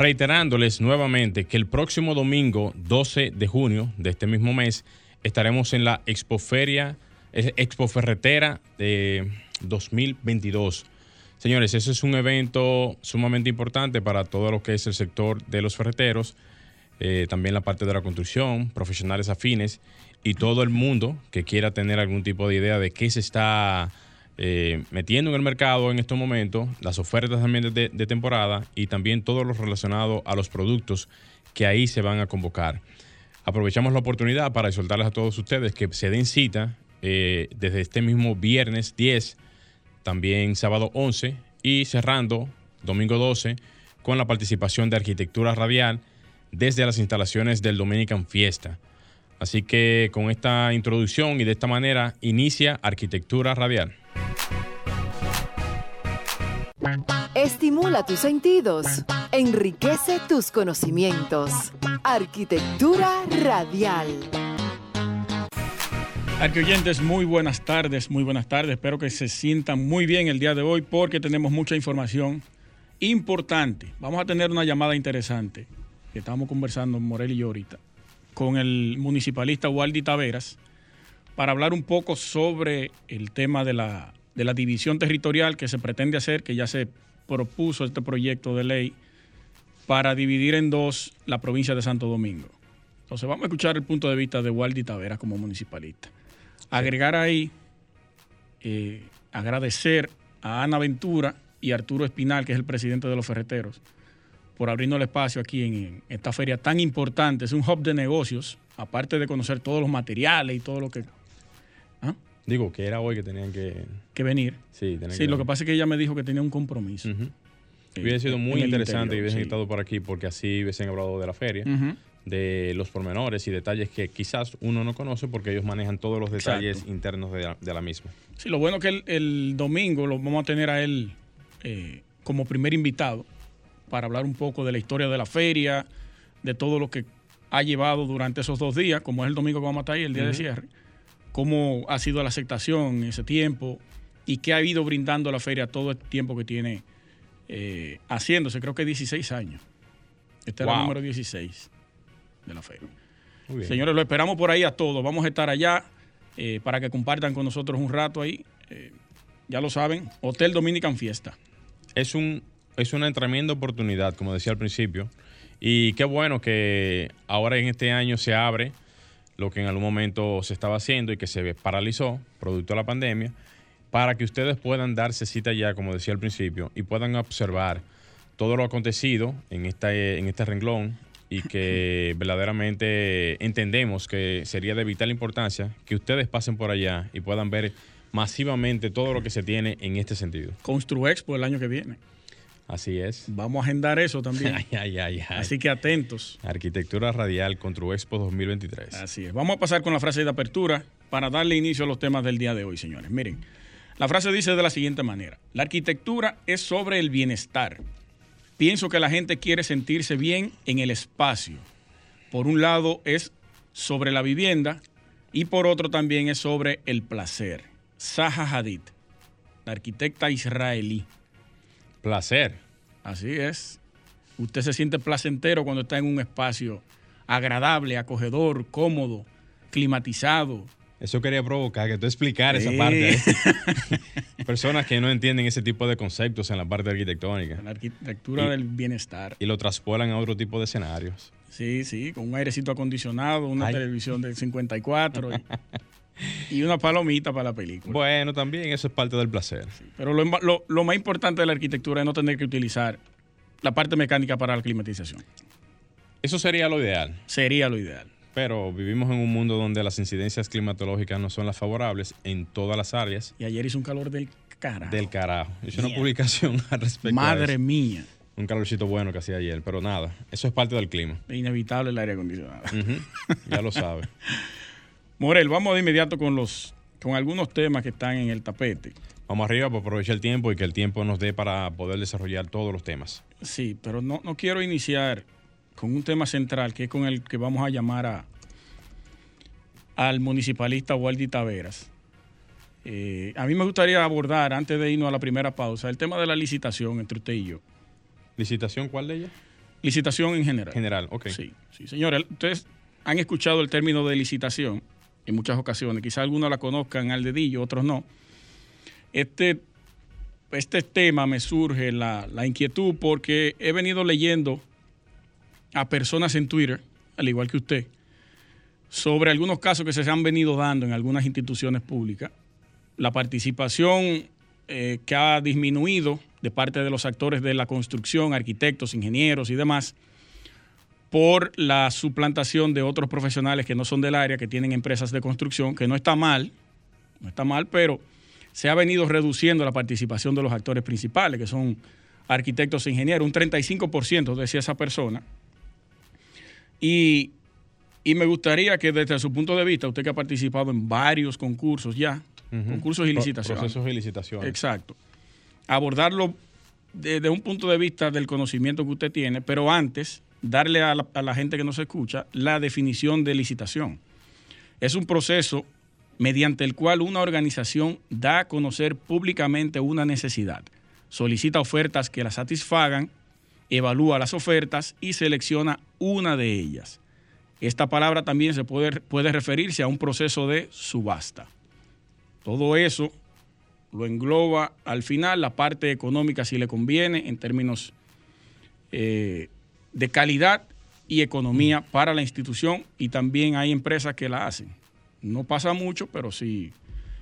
reiterándoles nuevamente que el próximo domingo 12 de junio de este mismo mes estaremos en la Expoferia, eh, Expo Ferretera de 2022. Señores, ese es un evento sumamente importante para todo lo que es el sector de los ferreteros, eh, también la parte de la construcción, profesionales afines y todo el mundo que quiera tener algún tipo de idea de qué se está eh, metiendo en el mercado en estos momentos, las ofertas también de, temporada y también todo lo relacionado a los productos que ahí se van a convocar. Aprovechamos la oportunidad para soltarles a todos ustedes que se den cita eh, desde este mismo viernes 10, también sábado 11 y cerrando domingo 12 con la participación de Arquitectura Radial desde las instalaciones del Dominican Fiesta. Así que con esta introducción y de esta manera inicia Arquitectura Radial. Estimula tus sentidos, enriquece tus conocimientos. Arquitectura radial. Arquioyentes, muy buenas tardes, muy buenas tardes. Espero que se sientan muy bien el día de hoy porque tenemos mucha información importante. Vamos a tener una llamada interesante que estamos conversando Morel y yo ahorita con el municipalista Waldi Taveras para hablar un poco sobre el tema de la de la división territorial que se pretende hacer, que ya se propuso este proyecto de ley para dividir en dos la provincia de Santo Domingo. Entonces vamos a escuchar el punto de vista de Waldi Tavera como municipalista. Agregar ahí, eh, agradecer a Ana Ventura y Arturo Espinal, que es el presidente de los ferreteros, por abrirnos el espacio aquí en, esta feria tan importante. Es un hub de negocios, aparte de conocer todos los materiales y todo lo que Digo, que era hoy que tenían que... Que venir. Sí, sí lo que pasa es que ella me dijo que tenía un compromiso. hubiese sido muy interesante que hubiesen estado por aquí porque así hubiesen hablado de la feria, de los pormenores y detalles que quizás uno no conoce porque ellos manejan todos los detalles internos de la, misma. Sí, lo bueno que el, domingo lo vamos a tener a él eh, como primer invitado para hablar un poco de la historia de la feria, de todo lo que ha llevado durante esos dos días, como es el domingo que vamos a estar ahí, el día de cierre cómo ha sido la aceptación en ese tiempo y qué ha ido brindando la feria todo el tiempo que tiene eh, haciéndose, creo que 16 años. Este es el número 16 de la feria. Señores, lo esperamos por ahí a todos. Vamos a estar allá eh, para que compartan con nosotros un rato ahí. Eh, ya lo saben, Hotel Dominican Fiesta. Es, un, es una tremenda oportunidad, como decía al principio. Y qué bueno que ahora en este año se abre lo que en algún momento se estaba haciendo y que se paralizó producto de la pandemia, para que ustedes puedan darse cita ya, como decía al principio, y puedan observar todo lo acontecido en, esta, en este renglón y que verdaderamente entendemos que sería de vital importancia que ustedes pasen por allá y puedan ver masivamente todo lo que se tiene en este sentido. Construexpo el año que viene. Así es. Vamos a agendar eso también. Así que atentos. Arquitectura Radial Expo 2023. Así es. Vamos a pasar con la frase de apertura para darle inicio a los temas del día de hoy, señores. Miren, la frase dice de la siguiente manera. La arquitectura es sobre el bienestar. Pienso que la gente quiere sentirse bien en el espacio. Por un lado es sobre la vivienda y por otro también es sobre el placer. Zaha Hadid, la arquitecta israelí. Placer. Así es. Usted se siente placentero cuando está en un espacio agradable, acogedor, cómodo, climatizado. Eso quería provocar, que tú explicar esa parte. ¿eh? Personas que no entienden ese tipo de conceptos en la parte arquitectónica. La arquitectura del bienestar. Y lo traspolan a otro tipo de escenarios. Sí, sí, con un airecito acondicionado, una televisión de 54. y una palomita para la película. Bueno, también eso es parte del placer. pero lo, más importante de la arquitectura es no tener que utilizar la parte mecánica para la climatización. Eso sería lo ideal. Sería lo ideal. Pero vivimos en un mundo donde las incidencias climatológicas no son las favorables en todas las áreas. Y ayer hizo un calor del carajo. Del carajo. Hice una publicación al respecto. Madre mía. Un calorcito bueno que hacía ayer, pero nada, eso es parte del clima. Es inevitable el aire acondicionado. Ya lo sabe. Morel, vamos de inmediato con los con algunos temas que están en el tapete. Vamos arriba para aprovechar el tiempo y que el tiempo nos dé para poder desarrollar todos los temas. Sí, pero no, no quiero iniciar con un tema central, que es con el que vamos a llamar a, al municipalista Waldi Taveras. Eh, a mí me gustaría abordar, antes de irnos a la primera pausa, el tema de la licitación entre usted y yo. ¿Licitación cuál de ellas? Licitación en general. General, ok. Sí, sí, señores, ustedes han escuchado el término de licitación en muchas ocasiones. Quizá algunos la conozcan al dedillo, otros no. Este, este tema me surge la, la inquietud porque he venido leyendo a personas en Twitter, al igual que usted, sobre algunos casos que se han venido dando en algunas instituciones públicas. La participación eh, que ha disminuido de parte de los actores de la construcción, arquitectos, ingenieros y demás, por la suplantación de otros profesionales que no son del área, que tienen empresas de construcción, que no está mal, no está mal, pero se ha venido reduciendo la participación de los actores principales, que son arquitectos e ingenieros, un 35% decía esa persona. Y, y me gustaría que desde su punto de vista, usted que ha participado en varios concursos ya, concursos y licitaciones. Procesos y licitaciones. Exacto. Abordarlo desde un punto de vista del conocimiento que usted tiene, pero antes darle a la, gente que nos escucha la definición de licitación. Es un proceso mediante el cual una organización da a conocer públicamente una necesidad, solicita ofertas que la satisfagan, evalúa las ofertas y selecciona una de ellas. Esta palabra también se puede, puede referirse a un proceso de subasta. Todo eso lo engloba al final la parte económica si le conviene en términos eh, de calidad y economía para la institución y también hay empresas que la hacen. No pasa mucho, pero sí,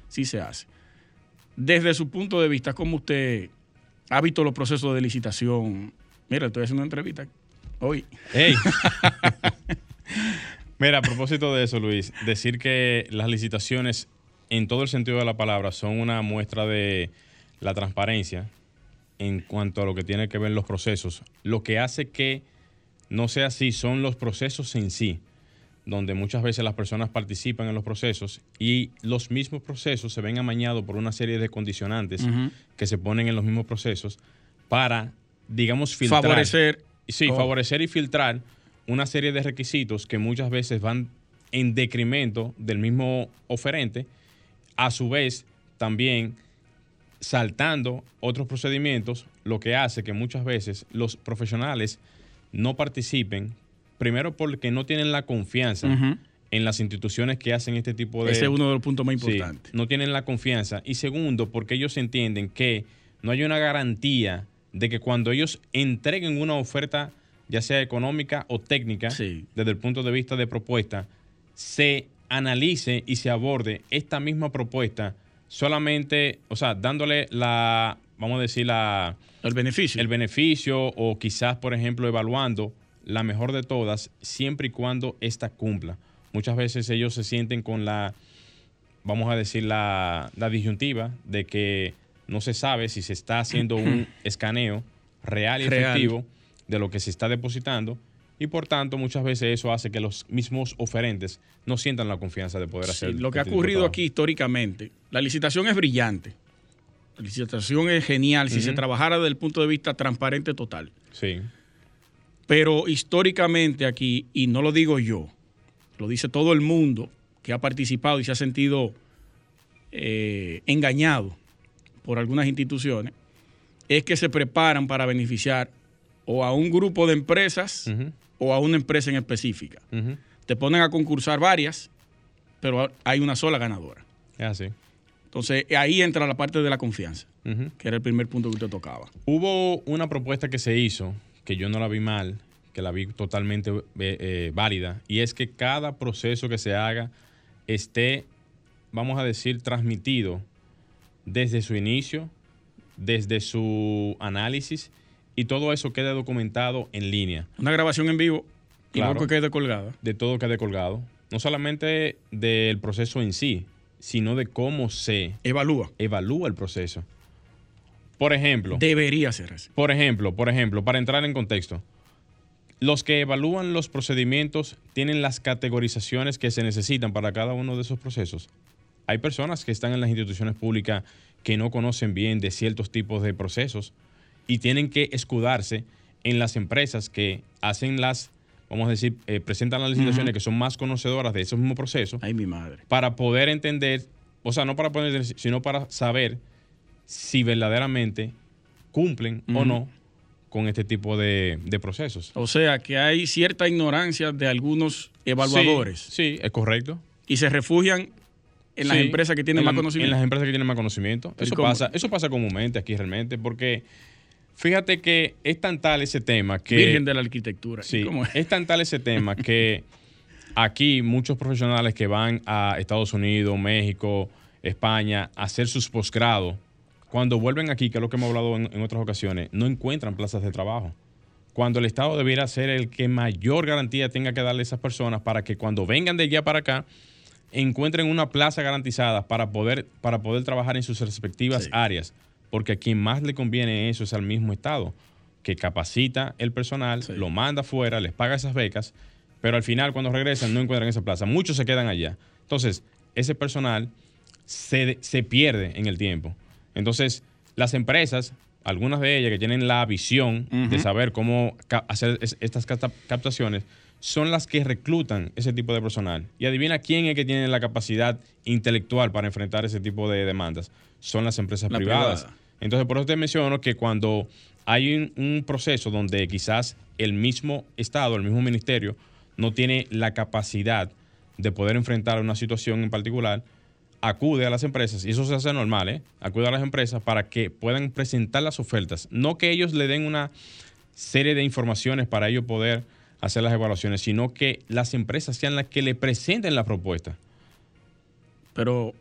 sí se hace. Desde su punto de vista, ¿cómo usted ha visto los procesos de licitación? Mira, estoy haciendo una entrevista hoy. ¡Ey! Mira, a propósito de eso, Luis, decir que las licitaciones, en todo el sentido de la palabra, son una muestra de la transparencia en cuanto a lo que tiene que ver los procesos. Lo que hace que no sea así son los procesos en sí, donde muchas veces las personas participan en los procesos y los mismos procesos se ven amañados por una serie de condicionantes que se ponen en los mismos procesos para, digamos, filtrar. Favorecer. Sí, Oh. favorecer y filtrar una serie de requisitos que muchas veces van en decremento del mismo oferente, a su vez también saltando otros procedimientos, lo que hace que muchas veces los profesionales no participen, primero porque no tienen la confianza en las instituciones que hacen este tipo de... Ese es uno de los puntos más Sí, importantes. no tienen la confianza. Y segundo, porque ellos entienden que no hay una garantía de que cuando ellos entreguen una oferta, ya sea económica o técnica, Sí. desde el punto de vista de propuesta, se analice y se aborde esta misma propuesta solamente, o sea, dándole la, vamos a decir, la, El beneficio. el beneficio o quizás, por ejemplo, evaluando la mejor de todas, siempre y cuando ésta cumpla. Muchas veces ellos se sienten con la, vamos a decir, la, la disyuntiva de que no se sabe si se está haciendo un escaneo real y Real. efectivo de lo que se está depositando y por tanto muchas veces eso hace que los mismos oferentes no sientan la confianza de poder Sí, hacer lo que ha este de ocurrido aquí históricamente, la licitación es brillante. La licitación es genial si se trabajara desde el punto de vista transparente total. Sí, Pero históricamente aquí, y no lo digo yo, lo dice todo el mundo que ha participado y se ha sentido eh, engañado por algunas instituciones, es que se preparan para beneficiar o a un grupo de empresas o a una empresa en específica. Te ponen a concursar varias, pero hay una sola ganadora. es así. Entonces ahí entra la parte de la confianza, que era el primer punto que usted tocaba. Hubo una propuesta que se hizo, que yo no la vi mal, que la vi totalmente eh, eh, válida, y es que cada proceso que se haga esté, vamos a decir, transmitido desde su inicio, desde su análisis, y todo eso quede documentado en línea, Una grabación en vivo y Claro. luego que quede colgada. de todo quede colgado, no solamente del proceso en sí, sino de cómo se Evalúa. evalúa el proceso. Por ejemplo. Debería ser así. Por ejemplo, por ejemplo, para entrar en contexto, los que evalúan los procedimientos tienen las categorizaciones que se necesitan para cada uno de esos procesos. Hay personas que están en las instituciones públicas que no conocen bien de ciertos tipos de procesos y tienen que escudarse en las empresas que hacen las, vamos a decir, eh, presentan las licitaciones que son más conocedoras de esos mismos procesos. Ay, mi madre. Para poder entender, o sea, no para poder, sino para saber si verdaderamente cumplen o no con este tipo de, procesos. O sea, que hay cierta ignorancia de algunos evaluadores. Sí, es correcto. Y se refugian en las empresas que tienen más conocimiento. En las empresas que tienen más conocimiento. Eso pasa, eso pasa comúnmente aquí realmente, porque fíjate que es tan tal ese tema que. Virgen de la arquitectura. Sí, es? tan tal ese tema que aquí muchos profesionales que van a Estados Unidos, México, España a hacer sus posgrados cuando vuelven aquí, que es lo que hemos hablado en, otras ocasiones, no encuentran plazas de trabajo. Cuando el Estado debiera ser el que mayor garantía tenga que darle a esas personas para que cuando vengan de allá para acá encuentren una plaza garantizada para poder, para poder trabajar en sus respectivas áreas. Porque a quien más le conviene eso es al mismo Estado, que capacita el personal, lo manda afuera, les paga esas becas, pero al final cuando regresan no encuentran esa plaza. Muchos se quedan allá. Entonces, ese personal se, se pierde en el tiempo. Entonces, las empresas, algunas de ellas que tienen la visión de saber cómo hacer estas captaciones, son las que reclutan ese tipo de personal. Y adivina quién es que tiene la capacidad intelectual para enfrentar ese tipo de demandas. Son las empresas privadas. Entonces, por eso te menciono que cuando hay un, proceso donde quizás el mismo Estado, el mismo ministerio, no tiene la capacidad de poder enfrentar una situación en particular, acude a las empresas, y eso se hace normal, ¿eh? acude a las empresas para que puedan presentar las ofertas. No que ellos le den una serie de informaciones para ellos poder hacer las evaluaciones, sino que las empresas sean las que le presenten la propuesta. Pero,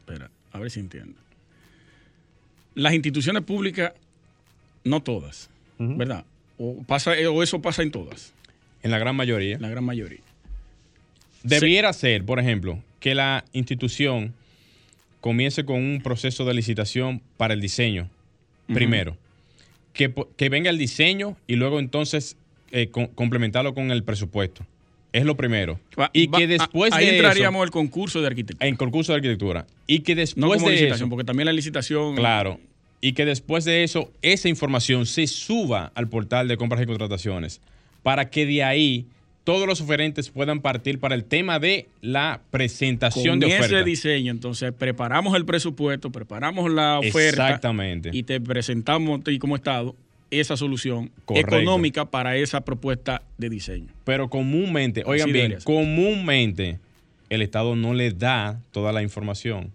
espera, a ver si entiendo. Las instituciones públicas, no todas, ¿verdad? O, pasa, o eso pasa en todas. En la gran mayoría. En la gran mayoría. Debiera ser, por ejemplo, que la institución comience con un proceso de licitación para el diseño, primero. Que, venga el diseño y luego entonces eh, complementarlo con el presupuesto. Es lo primero. y que después ahí entraríamos el concurso de arquitectura. En concurso de arquitectura. Y que después no como de licitación, porque también la licitación. Claro. Y que después de eso, esa información se suba al portal de compras y contrataciones. Para que de ahí todos los oferentes puedan partir para el tema de la presentación de oferta. ese diseño, entonces preparamos el presupuesto, preparamos la oferta. Exactamente. Y te presentamos y como Estado esa solución económica para esa propuesta de diseño. Pero comúnmente, oigan bien, comúnmente el Estado no le da toda la información.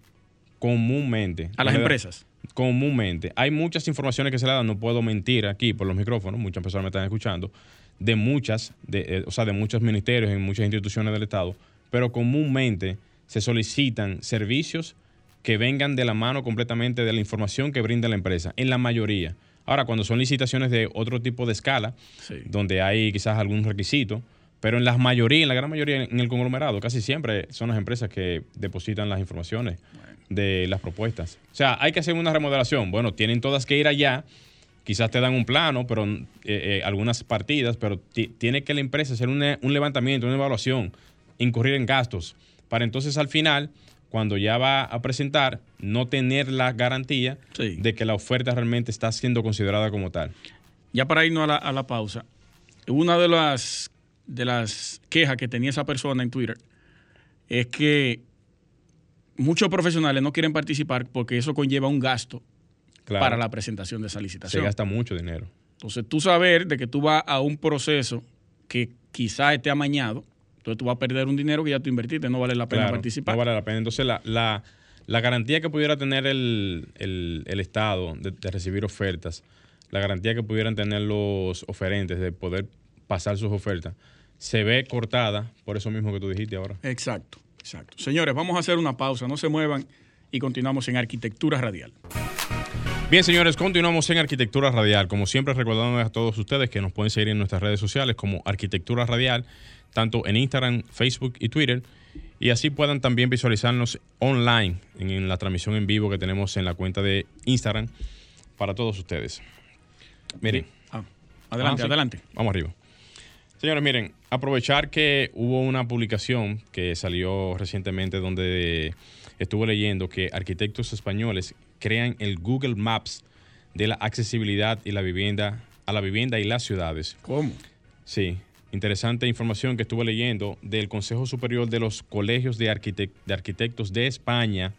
Comúnmente. A las empresas. comúnmente. Hay muchas informaciones que se le dan, no puedo mentir aquí por los micrófonos, muchas personas me están escuchando de muchas, de, eh, o sea, de muchos ministerios en muchas instituciones del Estado, pero comúnmente se solicitan servicios que vengan de la mano completamente de la información que brinda la empresa, en la mayoría. Ahora, cuando son licitaciones de otro tipo de escala, donde hay quizás algún requisito, pero en la mayoría, en la gran mayoría, en el conglomerado, casi siempre son las empresas que depositan las informaciones de las propuestas. O sea, hay que hacer una remodelación. Bueno, tienen todas que ir allá quizás te dan un plano, pero eh, eh, algunas partidas, pero tiene que la empresa hacer un levantamiento, una evaluación, incurrir en gastos, para entonces al final, cuando ya va a presentar, no tener la garantía de que la oferta realmente está siendo considerada como tal. Ya para irnos a la, a la pausa, una de las, de las quejas que tenía esa persona en Twitter es que muchos profesionales no quieren participar porque eso conlleva un gasto para la presentación de esa licitación. Se gasta mucho dinero. Entonces, tú saber de que tú vas a un proceso que quizás esté amañado, entonces tú vas a perder un dinero que ya tú invertiste, no vale la pena participar. No vale la pena. Entonces, la, la, garantía que pudiera tener el, Estado de, recibir ofertas, la garantía que pudieran tener los oferentes de poder pasar sus ofertas, se ve cortada por eso mismo que tú dijiste ahora. Exacto, exacto. Señores, vamos a hacer una pausa, no se muevan y continuamos en Arquitectura Radial. Bien, señores, continuamos en Arquitectura Radial. Como siempre, recordando a todos ustedes que nos pueden seguir en nuestras redes sociales como Arquitectura Radial, tanto en Instagram, Facebook y Twitter. Y así puedan también visualizarnos online en, la transmisión en vivo que tenemos en la cuenta de Instagram para todos ustedes. Miren. Ah, adelante, Ah, sí. adelante. Vamos arriba. Señores, miren, aprovechar que hubo una publicación que salió recientemente donde estuve leyendo que arquitectos españoles crean el Google Maps de la accesibilidad y la vivienda a la vivienda y las ciudades. ¿Cómo? Sí, interesante información que estuve leyendo del Consejo Superior de los Colegios de, de Arquitectos de España,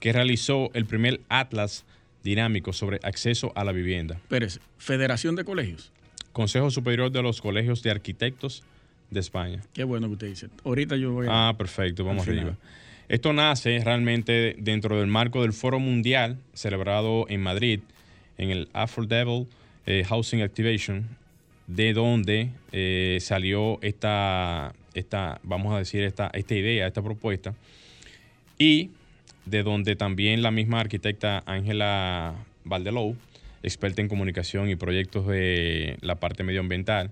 que realizó el primer atlas dinámico sobre acceso a la vivienda. Pérez, Federación de Colegios. Consejo Superior de los Colegios de Arquitectos de España. Qué bueno que usted dice. Ahorita yo voy a... Ah, perfecto, vamos arriba. Esto nace realmente dentro del marco del Foro Mundial celebrado en Madrid, en el Affordable eh, Housing Activation, de donde eh, salió esta, esta, vamos a decir, esta, esta idea, esta propuesta, y de donde también la misma arquitecta Ángela Valdelou, experta en comunicación y proyectos de la parte medioambiental,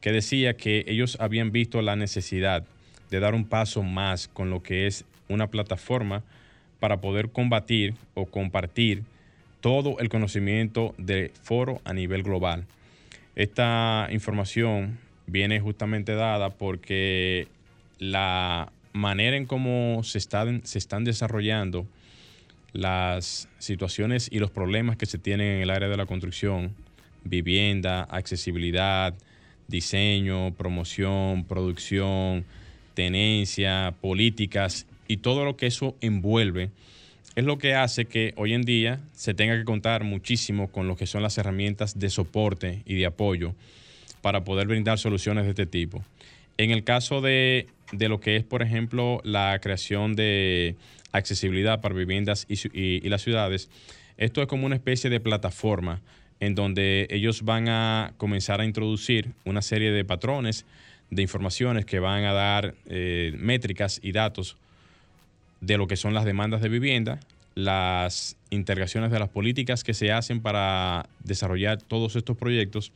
que decía que ellos habían visto la necesidad de dar un paso más con lo que es una plataforma para poder combatir o compartir todo el conocimiento del foro a nivel global. Esta información viene justamente dada porque la manera en cómo se están, se están desarrollando las situaciones y los problemas que se tienen en el área de la construcción, vivienda, accesibilidad, diseño, promoción, producción, tenencia, políticas y todo lo que eso envuelve, es lo que hace que hoy en día se tenga que contar muchísimo con lo que son las herramientas de soporte y de apoyo para poder brindar soluciones de este tipo. En el caso de, de lo que es, por ejemplo, la creación de accesibilidad para viviendas y, las ciudades, esto es como una especie de plataforma en donde ellos van a comenzar a introducir una serie de patrones de informaciones que van a dar eh, métricas y datos de lo que son las demandas de vivienda, las integraciones de las políticas que se hacen para desarrollar todos estos proyectos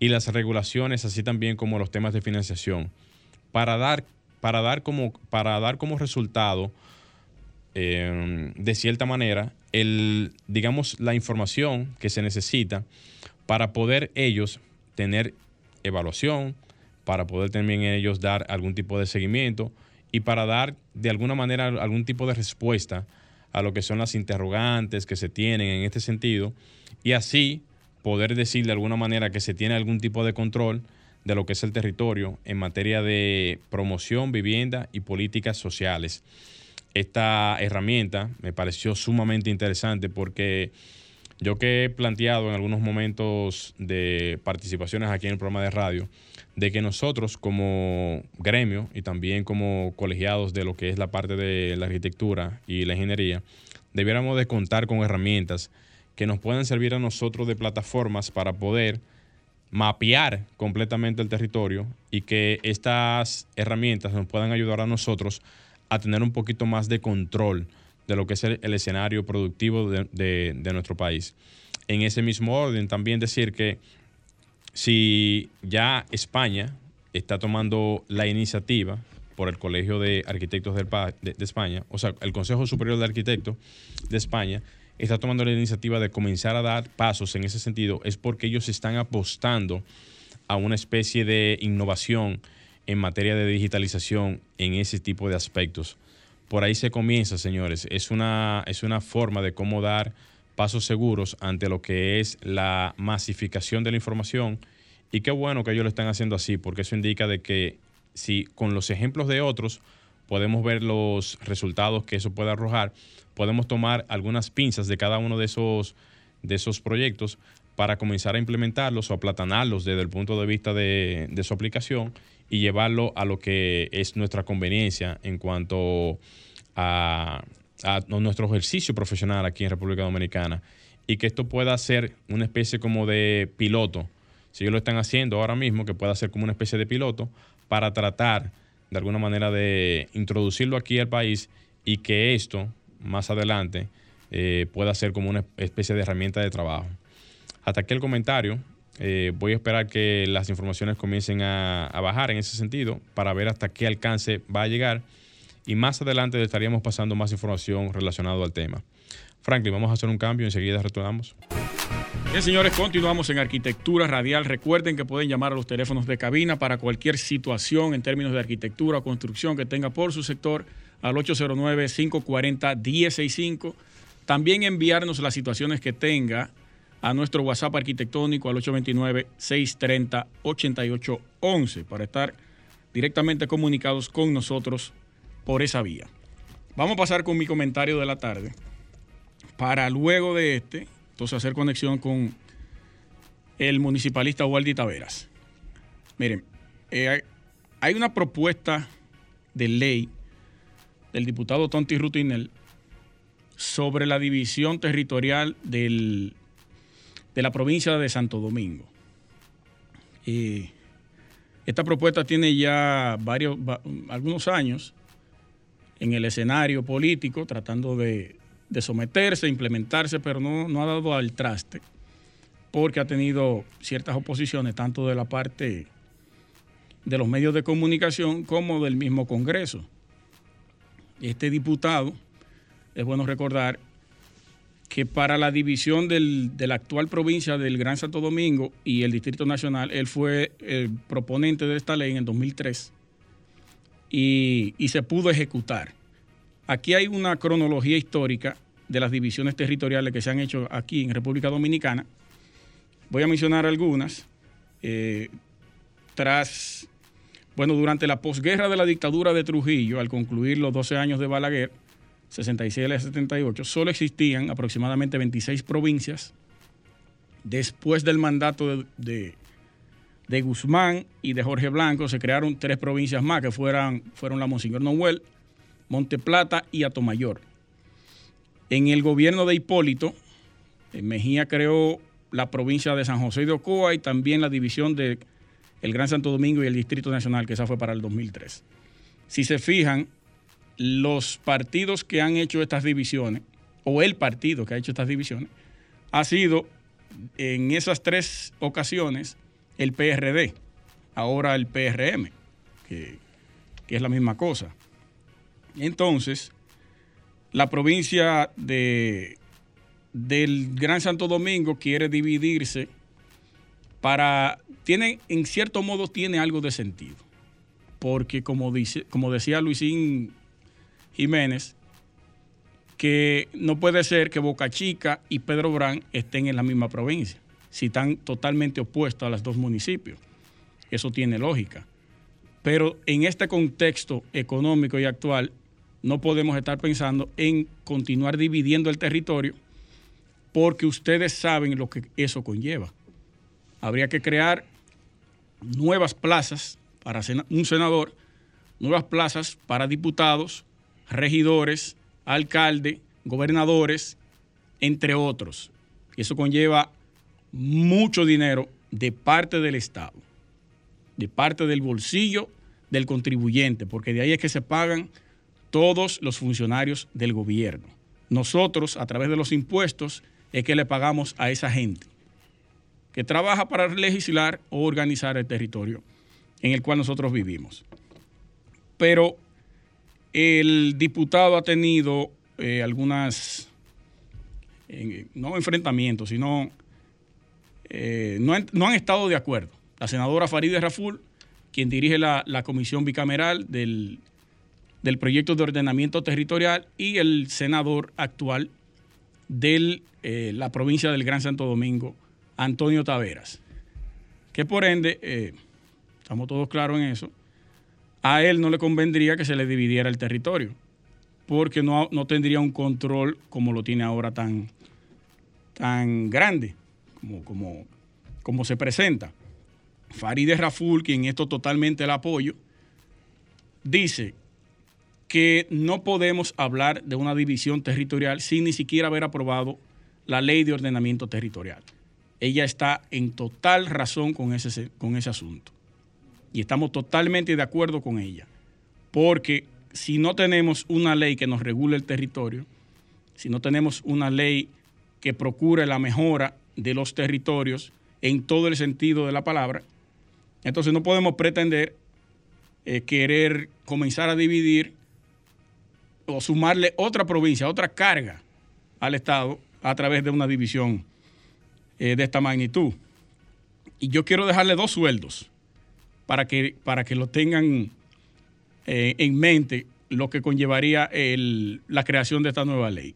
y las regulaciones, así también como los temas de financiación, para dar, para dar, como, para dar como resultado, eh, de cierta manera, el, digamos, la información que se necesita para poder ellos tener evaluación, para poder también ellos dar algún tipo de seguimiento y para dar de alguna manera algún tipo de respuesta a lo que son las interrogantes que se tienen en este sentido y así poder decir de alguna manera que se tiene algún tipo de control de lo que es el territorio en materia de promoción, vivienda y políticas sociales. Esta herramienta me pareció sumamente interesante porque yo que he planteado en algunos momentos de participaciones aquí en el programa de radio, de que nosotros como gremio y también como colegiados de lo que es la parte de la arquitectura y la ingeniería, debiéramos de contar con herramientas que nos puedan servir a nosotros de plataformas para poder mapear completamente el territorio y que estas herramientas nos puedan ayudar a nosotros a tener un poquito más de control de lo que es el, escenario productivo de, nuestro país. En ese mismo orden, también decir que si ya España está tomando la iniciativa por el Colegio de Arquitectos de, de España, o sea, el Consejo Superior de Arquitectos de España está tomando la iniciativa de comenzar a dar pasos en ese sentido, es porque ellos están apostando a una especie de innovación en materia de digitalización en ese tipo de aspectos. Por ahí se comienza, señores. Es una, es una forma de cómo dar pasos seguros ante lo que es la masificación de la información. Y qué bueno que ellos lo están haciendo así, porque eso indica de que si con los ejemplos de otros podemos ver los resultados que eso puede arrojar, podemos tomar algunas pinzas de cada uno de esos, de esos proyectos para comenzar a implementarlos o aplatanarlos desde el punto de vista de, de su aplicación y llevarlo a lo que es nuestra conveniencia en cuanto a, a nuestro ejercicio profesional aquí en República Dominicana y que esto pueda ser una especie como de piloto, si ellos lo están haciendo ahora mismo, que pueda ser como una especie de piloto para tratar de alguna manera de introducirlo aquí al país y que esto más adelante eh, pueda ser como una especie de herramienta de trabajo. Hasta aquí el comentario. Eh, voy a esperar que las informaciones comiencen a, bajar en ese sentido para ver hasta qué alcance va a llegar y más adelante estaríamos pasando más información relacionada al tema. Franklin, vamos a hacer un cambio enseguida retornamos. Bien, señores, continuamos en Arquitectura Radial. Recuerden que pueden llamar a los teléfonos de cabina para cualquier situación en términos de arquitectura o construcción que tenga por su sector al 809-540-1065. También enviarnos las situaciones que tenga a nuestro WhatsApp arquitectónico al 829-630-8811 para estar directamente comunicados con nosotros por esa vía. Vamos a pasar con mi comentario de la tarde para luego de este, entonces hacer conexión con el municipalista Waldi Taveras. Miren, eh, hay una propuesta de ley del diputado Tonti Rutinel sobre la división territorial del, de la provincia de Santo Domingo. Eh, esta propuesta tiene ya varios, algunos años en el escenario político, tratando de, someterse, implementarse, pero no, no ha dado al traste, porque ha tenido ciertas oposiciones, tanto de la parte de los medios de comunicación como del mismo Congreso. Este diputado, es bueno recordar que para la división de la actual provincia del Gran Santo Domingo y el Distrito Nacional, él fue el proponente de esta ley en el 2003 y, se pudo ejecutar. Aquí hay una cronología histórica de las divisiones territoriales que se han hecho aquí en República Dominicana. Voy a mencionar algunas. Eh, tras, bueno, durante la posguerra de la dictadura de Trujillo, al concluir los 12 años de Balaguer, 66 a 78, solo existían aproximadamente 26 provincias. Después del mandato de de Guzmán y de Jorge Blanco se crearon tres provincias más que fueran, fueron la Monseñor Noel, Monte Plata y Atomayor. En el gobierno de Hipólito, eh, Mejía creó la provincia de San José de Ocoa y también la división de el Gran Santo Domingo y el Distrito Nacional, que esa fue para el 2003. Si se fijan, los partidos que han hecho estas divisiones, o el partido que ha hecho estas divisiones, ha sido en esas tres ocasiones el PRD, ahora el PRM, que, es la misma cosa. Entonces, la provincia de, del Gran Santo Domingo quiere dividirse para, tiene, en cierto modo tiene algo de sentido, porque como, dice, como decía Luisín Jiménez, que no puede ser que Boca Chica y Pedro Brán estén en la misma provincia si están totalmente opuestos a los dos municipios. Eso tiene lógica. Pero en este contexto económico y actual, no podemos estar pensando en continuar dividiendo el territorio porque ustedes saben lo que eso conlleva. Habría que crear nuevas plazas para un senador, nuevas plazas para diputados, regidores, alcaldes, gobernadores, entre otros. Eso conlleva mucho dinero de parte del Estado, de parte del bolsillo del contribuyente, porque de ahí es que se pagan todos los funcionarios del gobierno. Nosotros, a través de los impuestos, es que le pagamos a esa gente que trabaja para legislar o organizar el territorio en el cual nosotros vivimos. Pero el diputado ha tenido eh, algunas, no enfrentamientos, sino eh, no, han, estado de acuerdo. La senadora Farideh Raful, quien dirige la, comisión bicameral del, proyecto de ordenamiento territorial, y el senador actual de eh, la provincia del Gran Santo Domingo, Antonio Taveras. Que por ende, eh, estamos todos claros en eso, a él no le convendría que se le dividiera el territorio, porque no, no tendría un control como lo tiene ahora tan, tan grande como, como, se presenta. Farideh Raful, quien esto totalmente el apoyo, dice que no podemos hablar de una división territorial sin ni siquiera haber aprobado la ley de ordenamiento territorial. Ella está en total razón con ese, con ese asunto. Y estamos totalmente de acuerdo con ella. Porque si no tenemos una ley que nos regule el territorio, si no tenemos una ley que procure la mejora de los territorios en todo el sentido de la palabra. Entonces no podemos pretender eh, querer comenzar a dividir o sumarle otra provincia, otra carga al Estado a través de una división eh, de esta magnitud. Y yo quiero dejarle dos sueldos para que, para que lo tengan eh, en mente lo que conllevaría la creación de esta nueva ley.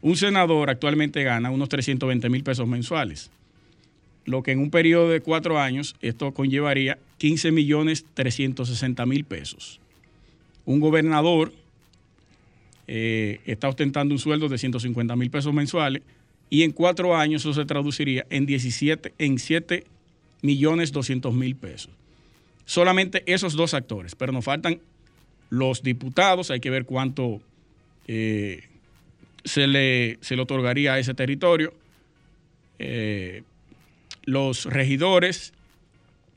Un senador actualmente gana unos 320 mil pesos mensuales, lo que en un periodo de cuatro años esto conllevaría 15 millones 360 mil pesos. Un gobernador eh, está ostentando un sueldo de 150 mil pesos mensuales y en cuatro años eso se traduciría en 17, en 7 millones 200 mil pesos. Solamente esos dos actores, pero nos faltan los diputados, hay que ver cuánto eh, se, le, se, le, otorgaría a ese territorio, eh, los regidores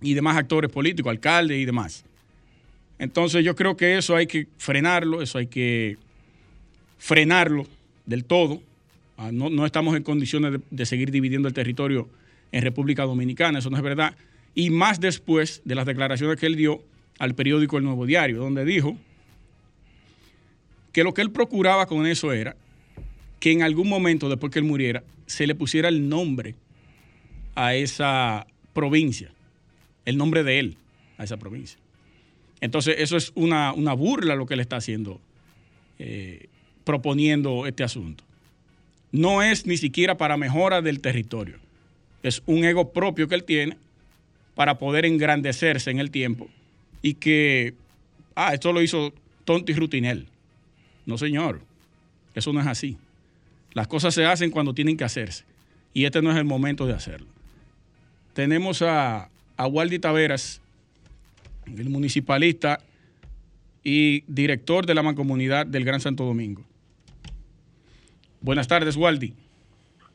y demás actores políticos, alcaldes y demás. Entonces yo creo que eso hay que frenarlo, eso hay que frenarlo del todo. Ah, no, no estamos en condiciones de, seguir dividiendo el territorio en República Dominicana, eso no es verdad. Y más después de las declaraciones que él dio al periódico El Nuevo Diario, donde dijo que lo que él procuraba con eso era que en algún momento, después que él muriera, se le pusiera el nombre a esa provincia, el nombre de él a esa provincia. Entonces, eso es una, burla lo que él está haciendo eh, proponiendo este asunto. No es ni siquiera para mejora del territorio. Es un ego propio que él tiene para poder engrandecerse en el tiempo y que, ah, esto lo hizo Tonto y Rutinel. No, señor, eso no es así. Las cosas se hacen cuando tienen que hacerse y este no es el momento de hacerlo. Tenemos a, a Waldi Taveras, el municipalista y director de la mancomunidad del Gran Santo Domingo. Buenas tardes, Waldi.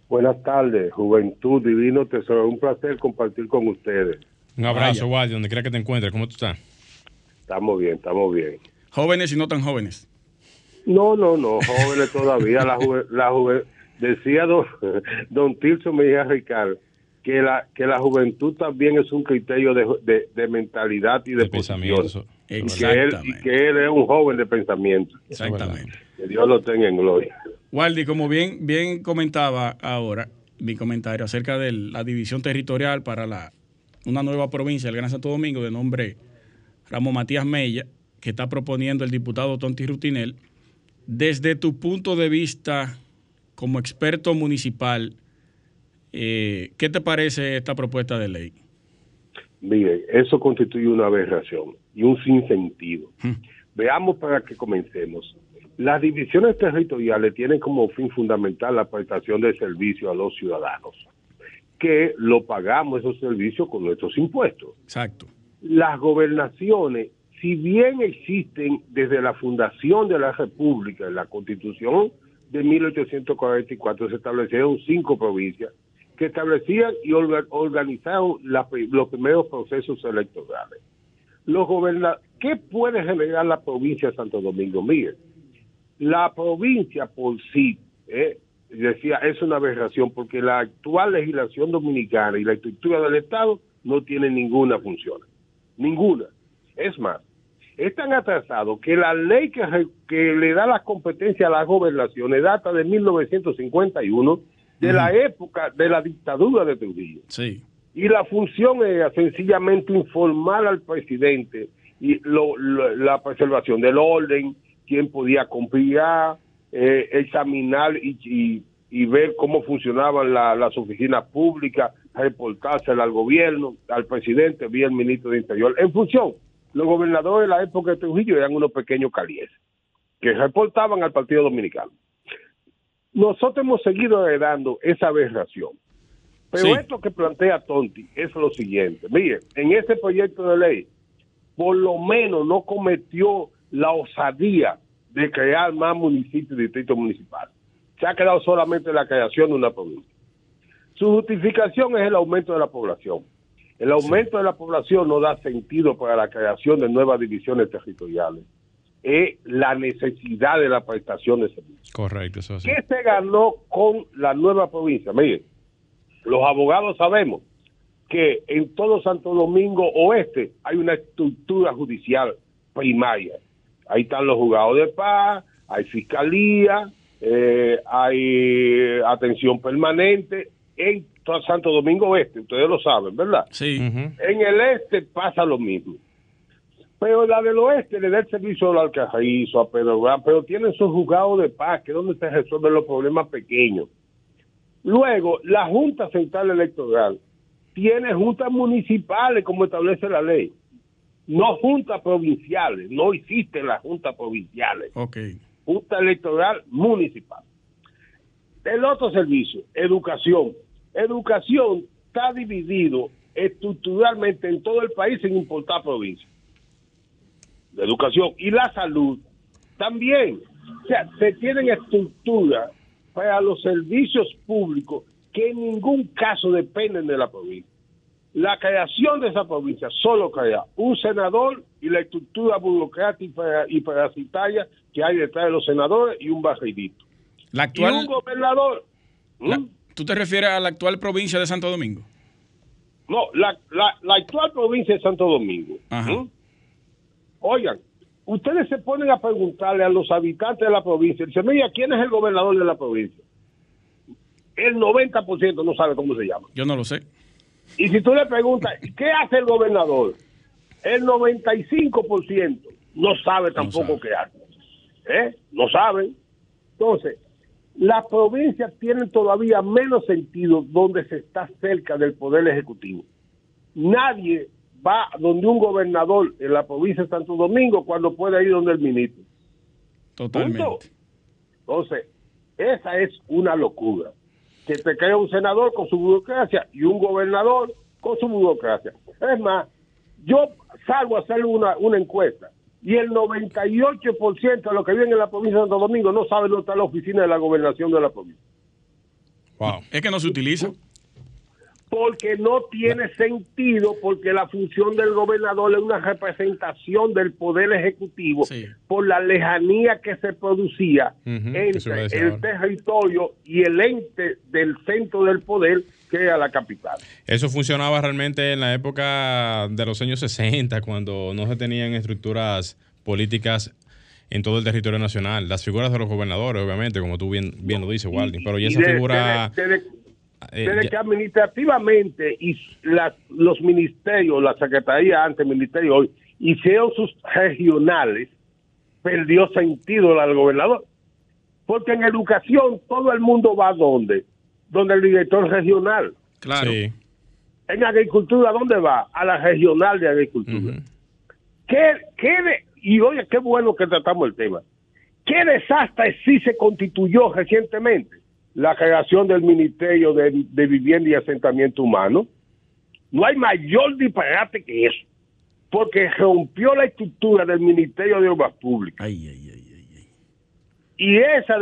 Buenas tardes, Juventud Divino Tesoro. Un placer compartir con ustedes. Un abrazo, Waldi, donde quiera que te encuentres. ¿Cómo tú estás? Estamos bien, estamos bien. ¿Jóvenes y no tan jóvenes? No, no, no, jóvenes todavía. la, la Decía don, don Tirso Mejía Ricardo que la, que la juventud también es un criterio de, de, mentalidad y de, pensamiento. Y que, él, y que él es un joven de pensamiento. Exactamente. Que Dios lo tenga en gloria. Waldi, como bien, bien comentaba ahora mi comentario acerca de la división territorial para la, una nueva provincia del Gran Santo Domingo de nombre Ramón Matías Mella, que está proponiendo el diputado Tonti Rutinel, desde tu punto de vista como experto municipal, eh, ¿qué te parece esta propuesta de ley? Mire, eso constituye una aberración y un sinsentido. Hmm. Veamos para que comencemos. Las divisiones territoriales tienen como fin fundamental la prestación de servicios a los ciudadanos, que lo pagamos esos servicios con nuestros impuestos. Exacto. Las gobernaciones, si bien existen desde la fundación de la República, en la Constitución de 1844 se establecieron cinco provincias que establecían y organizaron los primeros procesos electorales. Los ¿Qué puede generar la provincia de Santo Domingo? Mire, la provincia por sí, eh, decía, es una aberración porque la actual legislación dominicana y la estructura del Estado no tiene ninguna función. Ninguna. Es más, es tan atrasado que la ley que, que le da las competencias a las gobernaciones data de 1951, de la época de la dictadura de Trujillo. Sí. Y la función era sencillamente informar al presidente y la preservación del orden, quién podía confiar, eh, examinar y, ver cómo funcionaban las oficinas públicas, reportársela al gobierno, al presidente, vía el ministro de Interior. En función, los gobernadores de la época de Trujillo eran unos pequeños calientes que reportaban al Partido Dominicano. Nosotros hemos seguido heredando esa aberración. Pero esto que plantea Tonti es lo siguiente. Mire, en este proyecto de ley, por lo menos no cometió la osadía de crear más municipios y distritos municipales. Se ha quedado solamente la creación de una provincia. Su justificación es el aumento de la población. El aumento de la población no da sentido para la creación de nuevas divisiones territoriales. Es la necesidad de la prestación de servicios. Correcto, eso ¿Qué se ganó con la nueva provincia? Miren, los abogados sabemos que en todo Santo Domingo Oeste hay una estructura judicial primaria Ahí están los juzgados de paz, hay fiscalía, eh, hay atención permanente en Santo Domingo Este, ustedes lo saben, ¿verdad? Sí. En el este pasa lo mismo. Pero la del oeste le da el servicio al Alcajarizo, a Pedro Gran, pero tienen su juzgado de paz, que es donde se resuelven los problemas pequeños. Luego, la Junta Central Electoral tiene juntas municipales, como establece la ley. No juntas provinciales, no existen las juntas provinciales. Ok. Junta Electoral Municipal. El otro servicio, educación. Educación está dividido estructuralmente en todo el país sin importar provincia. La educación y la salud también. O sea, se tienen estructuras para los servicios públicos que en ningún caso dependen de la provincia. La creación de esa provincia solo crea un senador y la estructura burocrática y parasitaria que hay detrás de los senadores y un barridito. La Y actual, un gobernador. la- ¿Mm? ¿Tú te refieres a la actual provincia de Santo Domingo? No, la, la, la actual provincia de Santo Domingo. Ajá. ¿Mm? Oigan, ustedes se ponen a preguntarle a los habitantes de la provincia, dicen, mira, ¿quién es el gobernador de la provincia? El 90% no sabe cómo se llama. Yo no lo sé. Y si tú le preguntas, ¿qué hace el gobernador? El 95% no sabe tampoco sabe. qué hace. ¿Eh? No saben. Entonces, las provincias tienen todavía menos sentido donde se está cerca del poder ejecutivo. Nadie va donde un gobernador en la provincia de Santo Domingo cuando puede ir donde el ministro. Totalmente. Punto. Entonces, esa es una locura. Que te crea un senador con su burocracia y un gobernador con su burocracia. Es más, yo salgo a hacer una, una encuesta y el 98% de los que viven en la provincia de Santo Domingo no saben dónde está la oficina de la gobernación de la provincia. Wow. Es que no se utiliza. Porque no tiene sentido, porque la función del gobernador es una representación del poder ejecutivo Sí. por la lejanía que se producía a entre el territorio y el ente del centro del poder, que era la capital. Eso funcionaba realmente en la época de los años 60, cuando no se tenían estructuras políticas en todo el territorio nacional. Las figuras de los gobernadores, obviamente, como tú bien, bien lo dices, Walding, pero ya esa figura... Eh, desde ya- que administrativamente y las- los ministerios, la Secretaría antes, ministerio hoy, hicieron sus regionales, perdió sentido la del gobernador. Porque en educación todo el mundo va a donde? Donde el director regional. Claro. sí. En agricultura, ¿dónde va? A la regional de agricultura. Ujú. ¿Qué, qué de- y oye, qué bueno que tratamos el tema. ¿Qué desastre sí se constituyó recientemente? La creación del Ministerio de, de Vivienda y Asentamiento Humano. No hay mayor disparate que eso. Porque rompió la estructura del Ministerio de Obras Públicas. Ay, ay, ay, ay, ay. Y esa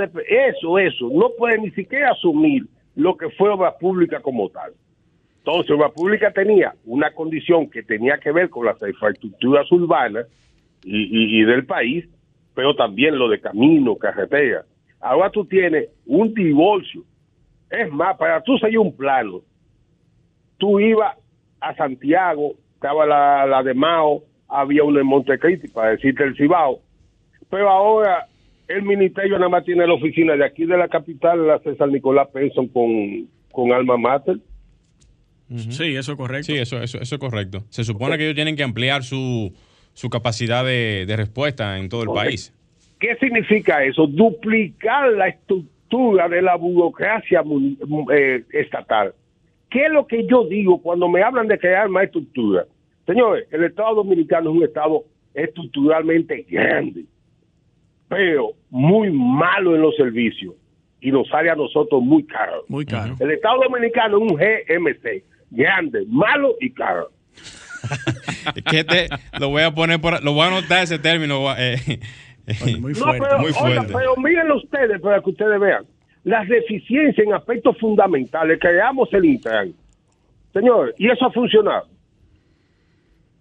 eso, eso, no puede ni siquiera asumir lo que fue obra pública como tal. Entonces, obra pública tenía una condición que tenía que ver con las infraestructuras urbanas y, y- y del país, pero también lo de camino, carretera. Ahora tú tienes un divorcio. Es más, para tú seguir un plano, tú ibas a Santiago, estaba la, la de Mao, había una en Montecristi, para decirte el Cibao, pero ahora el ministerio nada más tiene la oficina de aquí de la capital, la César Nicolás Penson con, con Alma Mater. Sí, eso es correcto. Sí, eso, eso, eso es correcto. Se supone que ellos tienen que ampliar su, su capacidad de, de respuesta en todo el país. ¿Qué significa eso? Duplicar la estructura de la burocracia eh, estatal. ¿Qué es lo que yo digo cuando me hablan de crear más estructura? Señores, el Estado Dominicano es un Estado estructuralmente grande, pero muy malo en los servicios y nos sale a nosotros muy caro. Muy caro. El Estado Dominicano es un GMC, grande, malo y caro. que te, lo voy a poner por, lo voy a anotar ese término. eh, Muy No, fuerte. pero, muy oiga, pero mírenlo ustedes para que ustedes vean. Las deficiencias en aspectos fundamentales, creamos el Intran. Señores, y eso ha funcionado.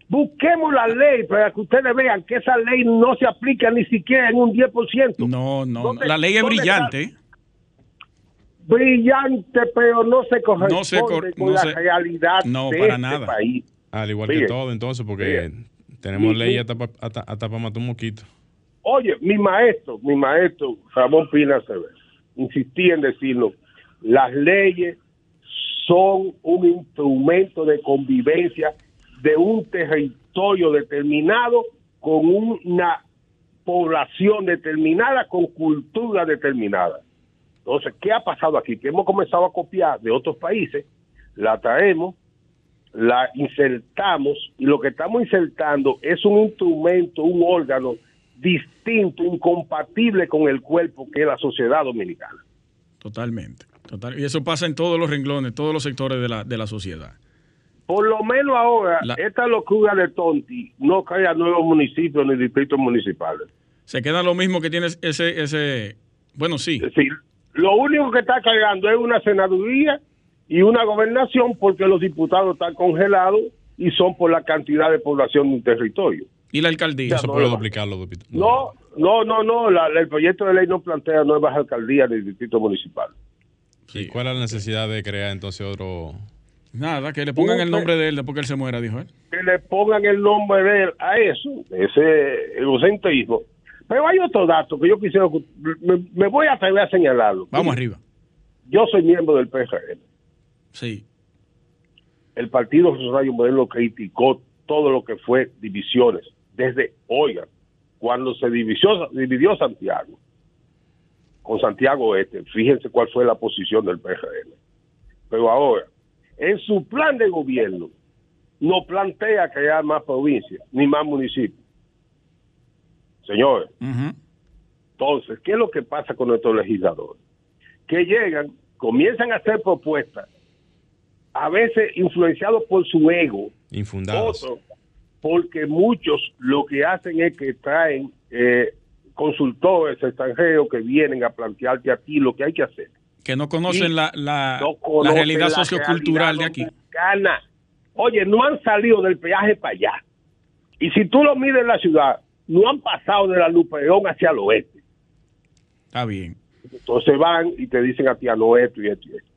Busquemos la ley para que ustedes vean que esa ley no se aplica ni siquiera en un 10%. No, no. ¿Dónde- La ley es brillante. Brillante, pero no se corresponde No se cor- con no la se- realidad no, de para este nada. país. al igual que todo, entonces, porque tenemos ley hasta para matar un moquito. Oye, mi maestro, mi maestro Ramón Pina Acevedo, insistía en decirnos, las leyes son un instrumento de convivencia de un territorio determinado con una población determinada, con cultura determinada. Entonces, ¿qué ha pasado aquí? Que hemos comenzado a copiar de otros países, la traemos, la insertamos y lo que estamos insertando es un instrumento, un órgano distinto, incompatible con el cuerpo que es la sociedad dominicana. Totalmente. Total. Y eso pasa en todos los renglones, todos los sectores de la, de la sociedad. Por lo menos ahora, esta locura de Tonti no crea nuevos municipios ni distritos municipales. Se queda lo mismo que tiene ese, ese, bueno, sí. sí. Lo único que está cargando es una senaduría y una gobernación porque los diputados están congelados y son por la cantidad de población del territorio. ¿Y la alcaldía? Eso puede duplicarlo. No, no, no, no. el proyecto de ley no plantea nuevas alcaldías ni distrito municipal. ¿Y cuál es la necesidad de crear entonces otro...? Nada, que le pongan el nombre de él después que él se muera, dijo él. Que le pongan el nombre de él a eso, ese egocentrismo. Pero hay otro dato que yo quisiera... Me, voy a atrever a señalarlo. Vamos arriba. Yo soy miembro del PRM. Sí. El Partido Socialista Modelo criticó todo lo que fue divisiones. Desde, oigan, cuando se dividió, dividió Santiago, con Santiago Este, fíjense cuál fue la posición del PRM. Pero ahora, en su plan de gobierno, no plantea crear más provincias ni más municipios. Señores, entonces, ¿qué es lo que pasa con nuestros legisladores? Que llegan, comienzan a hacer propuestas, a veces influenciados por su ego, infundados. Porque muchos lo que hacen es que traen eh, consultores extranjeros que vienen a plantearte a ti lo que hay que hacer. Que no conocen la, la, realidad sociocultural de aquí. Oye, no han salido del peaje para allá. Y si tú lo mides en la ciudad, no han pasado de la Luperón hacia el oeste. Está bien. Entonces van y te dicen a ti a lo esto y esto y esto.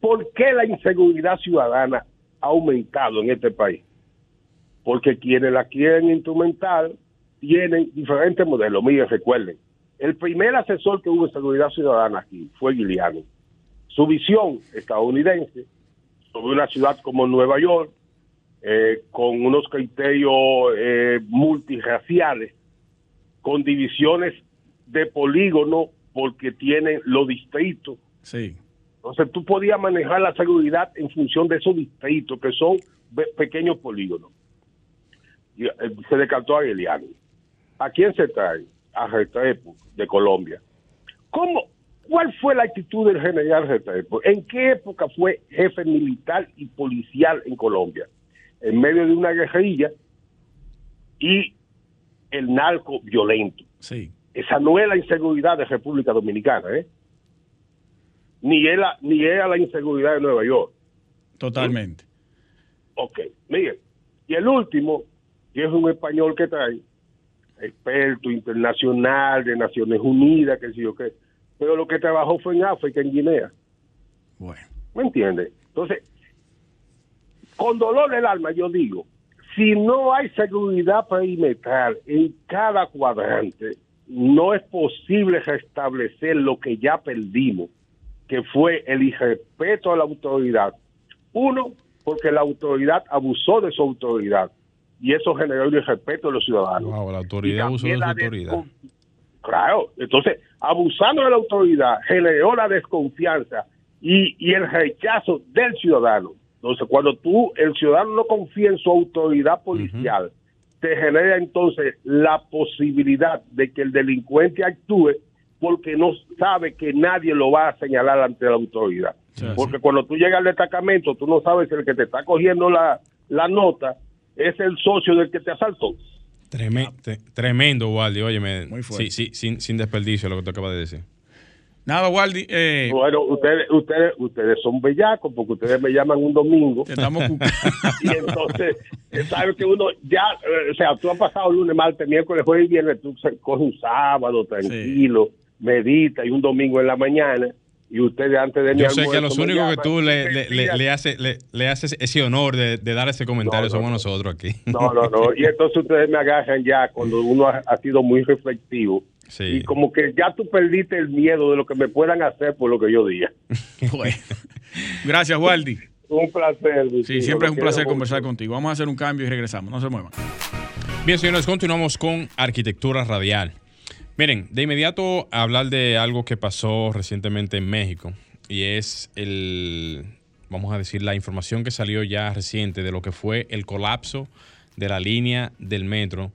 ¿Por qué la inseguridad ciudadana ha aumentado en este país? Porque quienes la quieren instrumental tienen diferentes modelos. Miren, recuerden, el primer asesor que hubo en seguridad ciudadana aquí fue Guiliano. Su visión estadounidense sobre una ciudad como Nueva York, eh, con unos criterios eh, multirraciales, con divisiones de polígono, porque tienen los distritos. Sí. Entonces tú podías manejar la seguridad en función de esos distritos, que son pequeños polígonos. Eh, se decantó a Guiliano. ¿A quién se trae? A Restrepo, de Colombia. ¿Cómo? ¿Cuál fue la actitud del general Restrepo? ¿En qué época fue jefe militar y policial en Colombia? En medio de una guerrilla y el narco violento. Sí. Esa no es la inseguridad de República Dominicana, ¿eh? Ni es la, ni es la inseguridad de Nueva York. Totalmente. Ok, miren. Y el último, que es un español que trae, experto internacional de Naciones Unidas, que sé yo qué, pero lo que trabajó fue en África, en Guinea. Bueno. ¿Me entiendes? Entonces, con dolor del alma yo digo, si no hay seguridad perimetral en cada cuadrante, no es posible restablecer lo que ya perdimos, que fue el irrespeto a la autoridad. Uno, porque la autoridad abusó de su autoridad y eso generó el respeto de los ciudadanos. la autoridad abusó de su autoridad. Claro, entonces, abusando de la autoridad, generó la desconfianza y, y el rechazo del ciudadano. Entonces, cuando tú, el ciudadano no confía en su autoridad policial, te genera entonces la posibilidad de que el delincuente actúe porque no sabe que nadie lo va a señalar ante la autoridad. porque cuando tú llegas al destacamento, tú no sabes si el que te está cogiendo la, la nota es el socio del que te asaltó. Tremendo, tremendo Waldi. Óyeme, sí, sí, sin, sin desperdicio lo que tú acabas de decir. Nada, Waldi. Eh, bueno, ustedes, ustedes, ustedes son bellacos porque ustedes me llaman un domingo. Estamos y entonces, sabes que uno ya, eh, o sea, tú has pasado lunes, martes, miércoles, jueves y viernes, tú coges un sábado tranquilo, medita y un domingo en la mañana y ustedes antes de Yo sé que los únicos que tú le, le, le, haces le, haces ese honor de, dar ese comentario somos nosotros aquí. No, no, no. Y entonces ustedes me agarran ya cuando uno ha, sido muy reflectivo. Y como que ya tú perdiste el miedo de lo que me puedan hacer por lo que yo diga. Gracias, Waldi. Un placer. Sí, siempre es un placer conversar contigo. Vamos a hacer un cambio y regresamos. No se muevan. Bien, señores, continuamos con arquitectura radial. Miren, de inmediato hablar de algo que pasó recientemente en México y es el, vamos a decir, la información que salió ya reciente de lo que fue el colapso de la línea del metro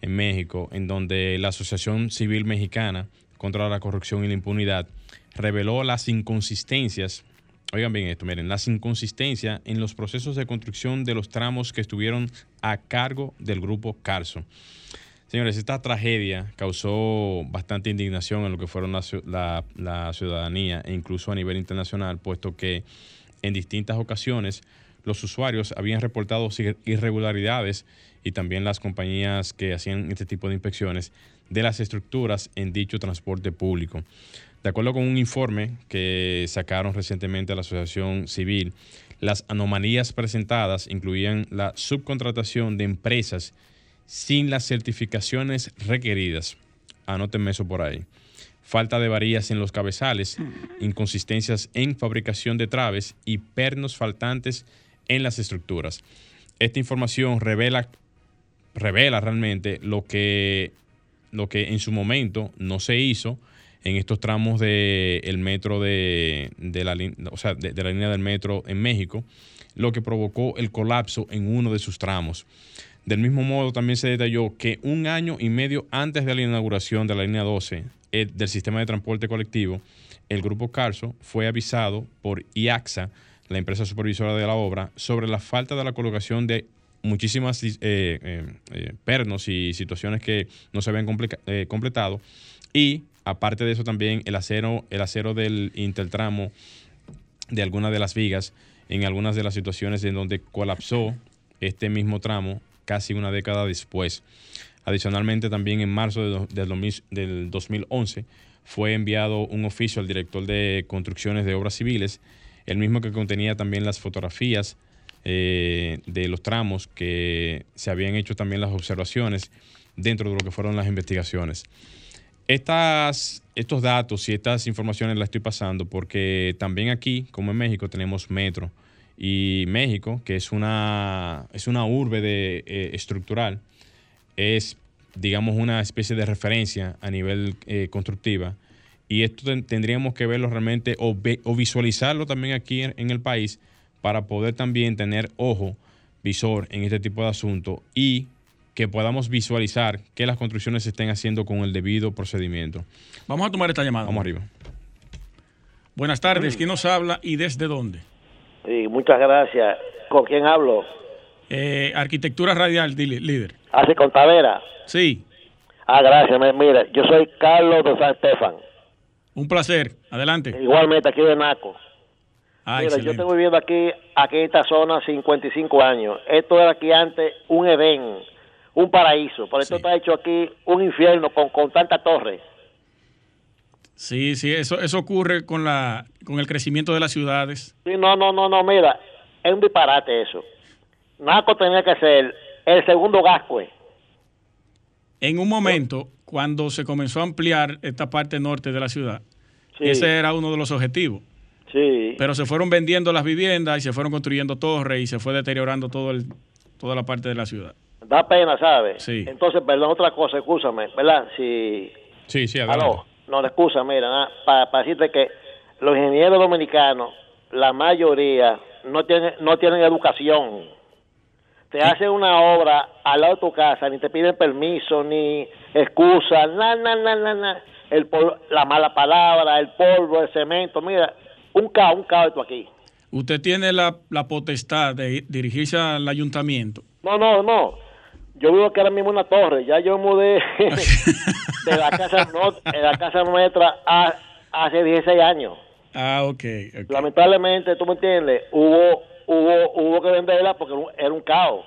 en México, en donde la Asociación Civil Mexicana contra la Corrupción y la Impunidad reveló las inconsistencias, oigan bien esto, miren, las inconsistencias en los procesos de construcción de los tramos que estuvieron a cargo del grupo Carso. Señores, esta tragedia causó bastante indignación en lo que fueron la, la, ciudadanía e incluso a nivel internacional, puesto que en distintas ocasiones los usuarios habían reportado irregularidades y también las compañías que hacían este tipo de inspecciones de las estructuras en dicho transporte público. De acuerdo con un informe que sacaron recientemente a la Asociación Civil, las anomalías presentadas incluían la subcontratación de empresas sin las certificaciones requeridas. Anótenme eso por ahí. Falta de varillas en los cabezales, inconsistencias en fabricación de traves y pernos faltantes en las estructuras. Esta información revela, revela realmente lo que, lo que en su momento no se hizo en estos tramos del metro de, la, o sea, de, la línea del metro en México, lo que provocó el colapso en uno de sus tramos. Del mismo modo, también se detalló que un año y medio antes de la inauguración de la línea 12 eh, del sistema de transporte colectivo, el grupo Carso fue avisado por IAXA, la empresa supervisora de la obra, sobre la falta de la colocación de muchísimas eh, eh, pernos y situaciones que no se habían completado. Y Aparte de eso también el acero, el acero del intertramo de algunas de las vigas en algunas de las situaciones en donde colapsó este mismo tramo casi una década después. Adicionalmente también en marzo del 2011 fue enviado un oficio al director de construcciones de obras civiles, el mismo que contenía también las fotografías eh, de los tramos que se habían hecho también las observaciones dentro de lo que fueron las investigaciones. Estas, estos datos y estas informaciones las estoy pasando porque también aquí, como en México, tenemos metro. Y México, que es una, es una urbe de, eh, estructural, es, digamos, una especie de referencia a nivel eh, constructiva. Y esto tendríamos que verlo realmente o, visualizarlo también aquí en, el país para poder también tener ojo, visor en este tipo de asuntos y que podamos visualizar que las construcciones se estén haciendo con el debido procedimiento. Vamos a tomar esta llamada. Vamos arriba. Buenas tardes, ¿quién nos habla y desde dónde? Sí, muchas gracias. ¿Con quién hablo? Eh, arquitectura Radial, líder. ¿Hace con Tavera? Sí. Ah, gracias. Mira, yo soy Carlos de San Estefan. Un placer. Adelante. Igualmente, aquí de Naco. Ah, Mira, yo estoy viviendo aquí, aquí en esta zona 55 años. Esto era aquí antes un evento un paraíso. Por eso está hecho aquí un infierno con, con tantas torres. Sí, sí, eso, eso ocurre con, la, con el crecimiento de las ciudades. Sí, no, no, no, no, mira, es un disparate eso. Naco tenía que ser el segundo Gascue. En un momento, cuando se comenzó a ampliar esta parte norte de la ciudad, ese era uno de los objetivos. Sí. Pero se fueron vendiendo las viviendas y se fueron construyendo torres y se fue deteriorando todo el, toda la parte de la ciudad da pena, ¿sabes? Sí. Entonces, perdón, otra cosa, escúchame, ¿verdad? Si... Sí, sí, adelante. No, excusa, mira, para decirte que los ingenieros dominicanos, la mayoría, no tienen, no tienen educación. Te hacen una obra al lado de tu casa, ni te piden permiso, ni excusa, na, na, na, na, na. El la mala palabra, el polvo, el cemento, mira, un caos, un caos esto aquí. Usted tiene la, la potestad de dirigirse al ayuntamiento. No, no, no yo vivo que ahora mismo en una torre, ya yo mudé de la casa de la casa nuestra hace 16 años. Ah, ok. Lamentablemente, tú me entiendes, hubo hubo hubo que venderla porque era un caos.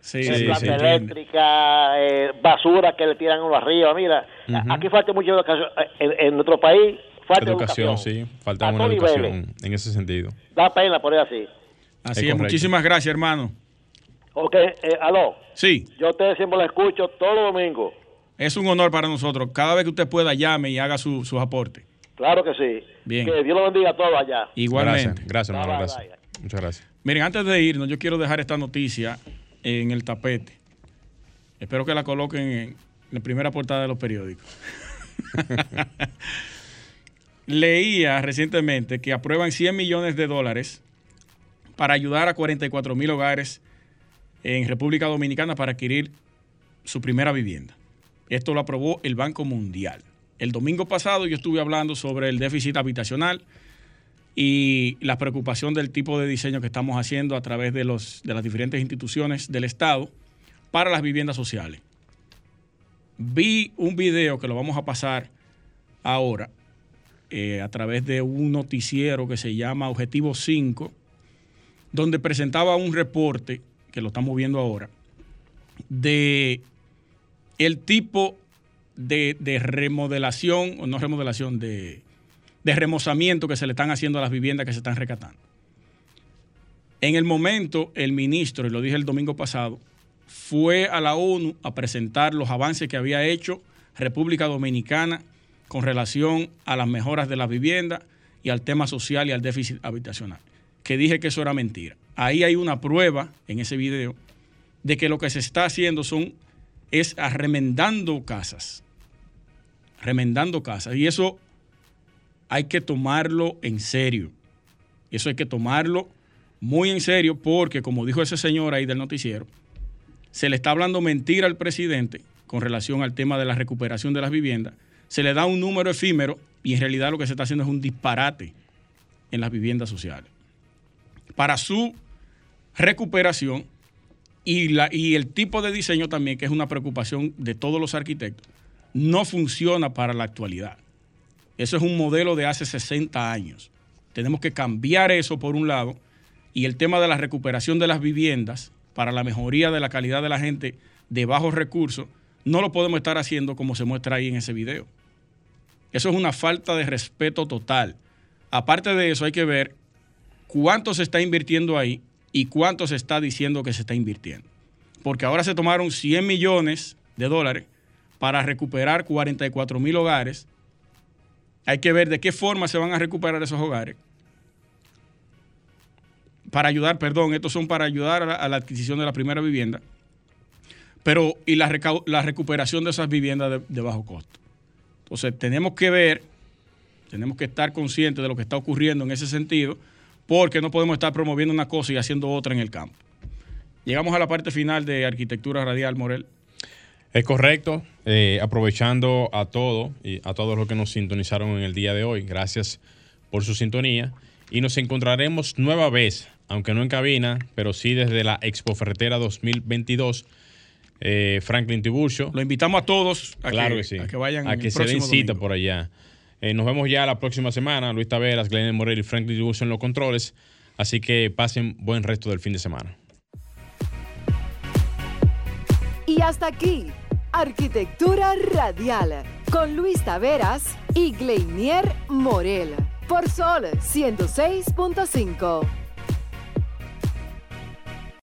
Sí, sí, planta eléctrica, eh, basura que le tiran uno arriba. Mira, aquí falta mucha educación. En, en nuestro país falta educación. sí, falta una educación en ese sentido. Da pena por así. Así es, muchísimas gracias, hermano. Ok, eh, aló. Sí. Yo usted siempre la escucho todo domingo. Es un honor para nosotros. Cada vez que usted pueda, llame y haga su, sus aportes. Claro que sí. Bien. Que Dios lo bendiga a todos allá. Igualmente. Gracias, hermano. Gracias. Muchas gracias. Miren, antes de irnos, yo quiero dejar esta noticia en el tapete. Espero que la coloquen en la primera portada de los periódicos. Leía recientemente que aprueban 100 millones de dólares para ayudar a 44 mil hogares en República Dominicana para adquirir su primera vivienda. Esto lo aprobó el Banco Mundial. El domingo pasado yo estuve hablando sobre el déficit habitacional y la preocupación del tipo de diseño que estamos haciendo a través de, los, de las diferentes instituciones del Estado para las viviendas sociales. Vi un video que lo vamos a pasar ahora eh, a través de un noticiero que se llama Objetivo 5, donde presentaba un reporte, que lo estamos viendo ahora, de el tipo de, de remodelación, o no remodelación, de de remozamiento que se le están haciendo a las viviendas que se están recatando. En el momento, el ministro, y lo dije el domingo pasado, fue a la ONU a presentar los avances que había hecho República Dominicana con relación a las mejoras de las viviendas y al tema social y al déficit habitacional. Que dije que eso era mentira. Ahí hay una prueba en ese video de que lo que se está haciendo son es remendando casas. Remendando casas. Y eso hay que tomarlo en serio. Eso hay que tomarlo muy en serio porque, como dijo ese señor ahí del noticiero, se le está hablando mentira al presidente con relación al tema de la recuperación de las viviendas. Se le da un número efímero y en realidad lo que se está haciendo es un disparate en las viviendas sociales. Para su recuperación y, la, y el tipo de diseño también, que es una preocupación de todos los arquitectos, no funciona para la actualidad. Eso es un modelo de hace 60 años. Tenemos que cambiar eso por un lado y el tema de la recuperación de las viviendas para la mejoría de la calidad de la gente de bajos recursos, no lo podemos estar haciendo como se muestra ahí en ese video. Eso es una falta de respeto total. Aparte de eso, hay que ver cuánto se está invirtiendo ahí y cuánto se está diciendo que se está invirtiendo. Porque ahora se tomaron 100 millones de dólares para recuperar 44 mil hogares hay que ver de qué forma se van a recuperar esos hogares. Para ayudar, perdón, estos son para ayudar a la, adquisición de la primera vivienda, pero y la, recuperación de esas viviendas de, de bajo costo. Entonces, tenemos que ver, tenemos que estar conscientes de lo que está ocurriendo en ese sentido, porque no podemos estar promoviendo una cosa y haciendo otra en el campo. Llegamos a la parte final de arquitectura radial, Morel. Es correcto, eh, aprovechando a todo y a todos los que nos sintonizaron en el día de hoy. Gracias por su sintonía y nos encontraremos nueva vez, aunque no en cabina, pero sí desde la Expo Ferretera 2022. Eh, Franklin Tiburcio. Lo invitamos a todos a, que, a que vayan a que se den cita por allá. Eh, nos vemos ya la próxima semana. Luis Taveras, Glenn Morel y Franklin Tiburcio en los controles. Así que pasen buen resto del fin de semana. Y hasta aquí, Arquitectura Radial, con Luis Taveras y Gleinier Morel, por Sol 106.5.